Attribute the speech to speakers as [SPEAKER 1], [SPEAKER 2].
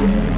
[SPEAKER 1] Yes.